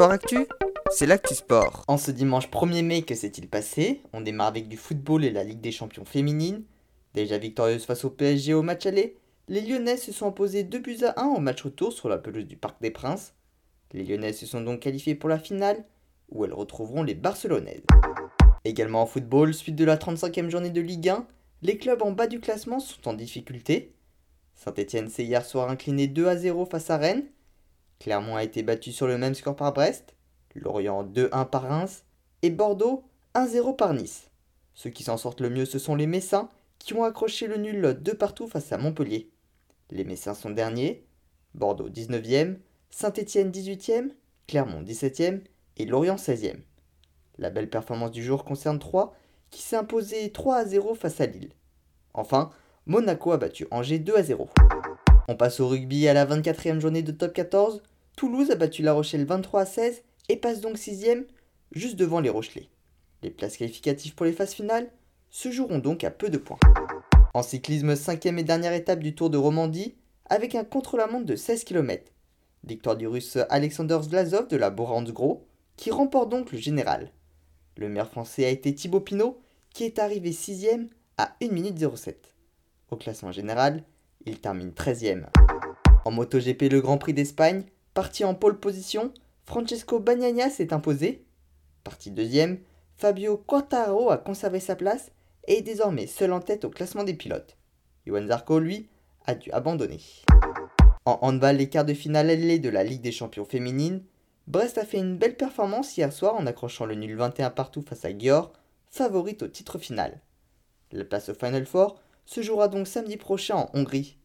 Sport Actu, c'est l'actu sport. En ce dimanche 1er mai, que s'est-il passé? On démarre avec du football et la Ligue des champions féminines. Déjà victorieuse face au PSG au match aller, les Lyonnais se sont imposés 2 buts à 1 au match retour sur la pelouse du Parc des Princes. Les Lyonnais se sont donc qualifiés pour la finale, où elles retrouveront les Barcelonaises. Également en football, suite de la 35e journée de Ligue 1, les clubs en bas du classement sont en difficulté. Saint-Etienne s'est hier soir incliné 2 à 0 face à Rennes. Clermont a été battu sur le même score par Brest, Lorient 2-1 par Reims et Bordeaux 1-0 par Nice. Ceux qui s'en sortent le mieux, ce sont les Messins qui ont accroché le nul de partout face à Montpellier. Les Messins sont derniers, Bordeaux 19e, Saint-Étienne 18e, Clermont 17e et Lorient 16e. La belle performance du jour concerne 3 qui s'est imposé 3 à 0 face à Lille. Enfin, Monaco a battu Angers 2 à 0. On passe au rugby à la 24e journée de top 14. Toulouse a battu La Rochelle 23 à 16 et passe donc 6ème, juste devant les Rochelais. Les places qualificatives pour les phases finales se joueront donc à peu de points. En cyclisme, 5ème et dernière étape du Tour de Romandie, avec un contre-la-montre de 16 km. Victoire du russe Alexander Zlazov de la Gros, qui remporte donc le général. Le maire français a été Thibaut Pinot, qui est arrivé 6ème à 1 minute 07. Au classement général, il termine 13ème. En MotoGP, le Grand Prix d'Espagne, parti en pole position, Francesco Bagnaia s'est imposé. Parti deuxième, Fabio Quartararo a conservé sa place et est désormais seul en tête au classement des pilotes. Johan Zarco, lui, a dû abandonner. En handball, les quarts de finale allés de la Ligue des champions féminines, Brest a fait une belle performance hier soir en accrochant le nul 21 partout face à Győr, favorite au titre final. La place au Final Four se jouera donc samedi prochain en Hongrie.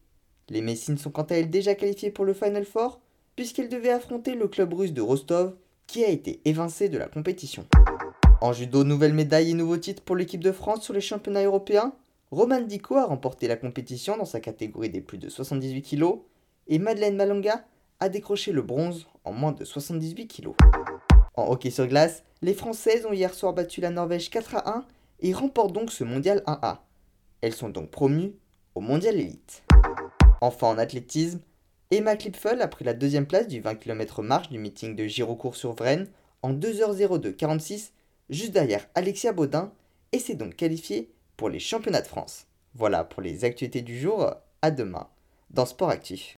Les Messines sont quant à elles déjà qualifiées pour le Final Four, puisqu'elles devaient affronter le club russe de Rostov, qui a été évincé de la compétition. En judo, nouvelle médaille et nouveau titre pour l'équipe de France sur les championnats européens. Roman Dico a remporté la compétition dans sa catégorie des plus de 78 kg et Madeleine Malonga a décroché le bronze en moins de 78 kg. En hockey sur glace, les Françaises ont hier soir battu la Norvège 4 à 1 et remportent donc ce mondial 1A. Elles sont donc promues au mondial élite. Enfin en athlétisme, Emma Klipfel a pris la deuxième place du 20 km marche du meeting de Girocourt sur Vraine en 2h02 46, juste derrière Alexia Baudin, et s'est donc qualifiée pour les championnats de France. Voilà pour les actualités du jour, à demain dans Sport Actif.